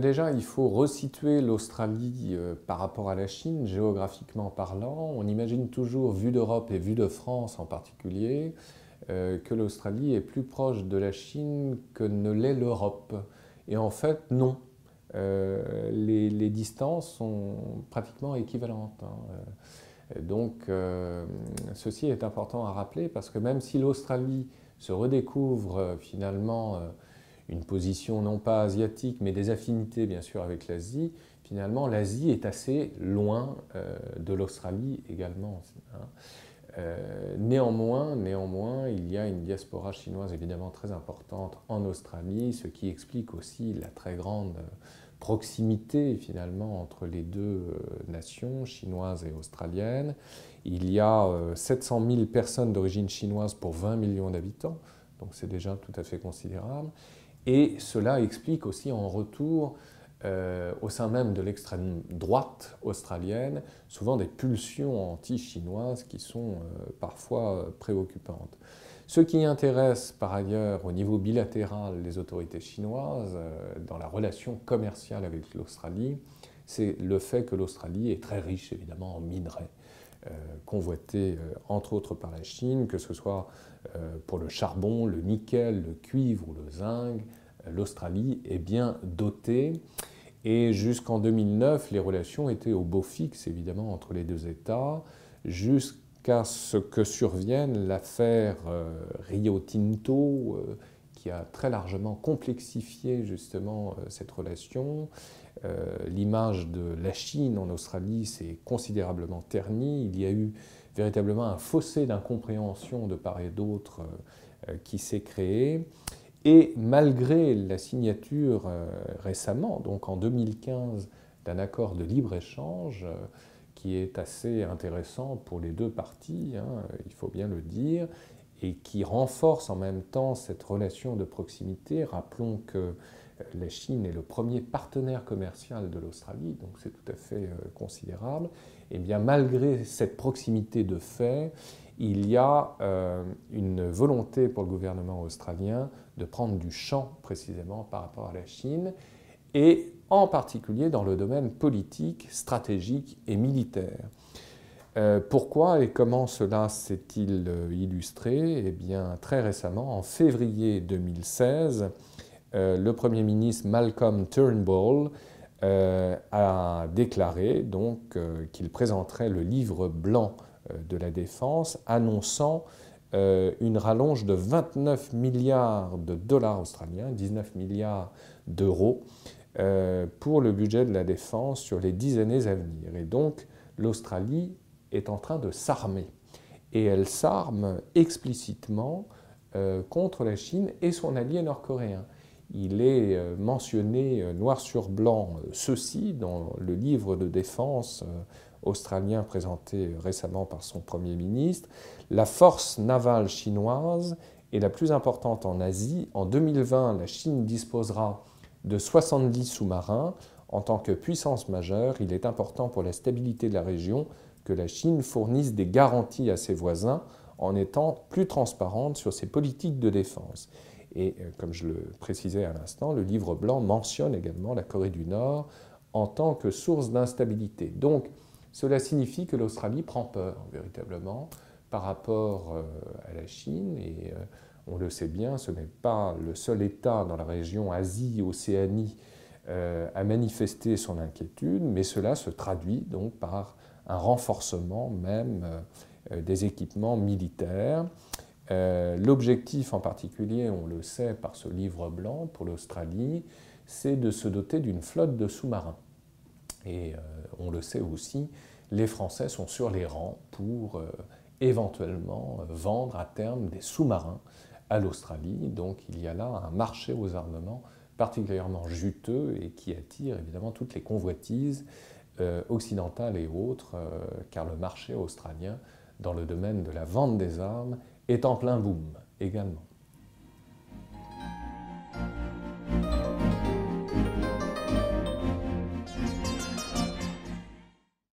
Déjà, il faut resituer l'Australie euh, par rapport à la Chine, géographiquement parlant. On imagine toujours, vu d'Europe et vu de France en particulier, euh, que l'Australie est plus proche de la Chine que ne l'est l'Europe. Et en fait, non. Euh, les, distances sont pratiquement équivalentes. Hein. Donc, ceci est important à rappeler parce que même si l'Australie se redécouvre finalement une position non pas asiatique, mais des affinités bien sûr avec l'Asie, finalement l'Asie est assez loin euh, de l'Australie également. Hein. Euh, néanmoins, néanmoins, il y a une diaspora chinoise évidemment très importante en Australie, ce qui explique aussi la très grande proximité finalement entre les deux euh, nations, chinoises et australiennes. Il y a 700 000 personnes d'origine chinoise pour 20 millions d'habitants, donc c'est déjà tout à fait considérable. Et cela explique aussi en retour, euh, au sein même de l'extrême droite australienne, souvent des pulsions anti-chinoises qui sont euh, parfois euh, préoccupantes. Ce qui intéresse par ailleurs au niveau bilatéral les autorités chinoises dans la relation commerciale avec l'Australie, c'est le fait que l'Australie est très riche évidemment en minerais. Convoités entre autres par la Chine, que ce soit euh, pour le charbon, le nickel, le cuivre ou le zinc, l'Australie est bien dotée. Et jusqu'en 2009, les relations étaient au beau fixe, évidemment, entre les deux États, jusqu'à ce que survienne l'affaire euh, Rio Tinto, euh, qui a très largement complexifié justement cette relation. L'image de la Chine en Australie s'est considérablement ternie. Il y a eu véritablement un fossé d'incompréhension de part et d'autre euh, euh, qui s'est créé. Et malgré la signature euh, récemment, donc en 2015, d'un accord de libre-échange qui est assez intéressant pour les deux parties, hein, il faut bien le dire, et qui renforce en même temps cette relation de proximité. Rappelons que la Chine est le premier partenaire commercial de l'Australie, donc c'est tout à fait considérable. Et eh bien malgré cette proximité de fait, il y a euh, une volonté pour le gouvernement australien de prendre du champ précisément par rapport à la Chine, et en particulier dans le domaine politique, stratégique et militaire. Euh, pourquoi et comment cela s'est-il euh, illustré? Eh bien, très récemment, en février 2016, le Premier ministre Malcolm Turnbull euh, a déclaré donc euh, qu'il présenterait le livre blanc euh, de la défense annonçant une rallonge de 29 milliards de dollars australiens, 19 milliards d'euros, pour le budget de la défense sur les dix années à venir. Et donc l'Australie est en train de s'armer. Et elle s'arme explicitement contre la Chine et son allié nord-coréen il est euh, mentionné euh, noir sur blanc euh, ceci dans le livre de défense australien présenté récemment par son Premier ministre. La force navale chinoise est la plus importante en Asie. En 2020, la Chine disposera de 70 sous-marins. En tant que puissance majeure, il est important pour la stabilité de la région que la Chine fournisse des garanties à ses voisins en étant plus transparente sur ses politiques de défense. Et euh, comme je le précisais à l'instant, le livre blanc mentionne également la Corée du Nord en tant que source d'instabilité. Donc cela signifie que l'Australie prend peur véritablement par rapport euh, à la Chine et euh, on le sait bien, ce n'est pas le seul État dans la région Asie-Océanie à manifester son inquiétude, mais cela se traduit donc par un renforcement même des équipements militaires. Euh, l'objectif en particulier, on le sait par ce livre blanc pour l'Australie, c'est de se doter d'une flotte de sous-marins. Et euh, on le sait aussi, les Français sont sur les rangs pour euh, éventuellement vendre à terme des sous-marins à l'Australie. Donc il y a là un marché aux armements particulièrement juteux et qui attire évidemment toutes les convoitises occidentales et autres, car le marché australien dans le domaine de la vente des armes est en plein boom également.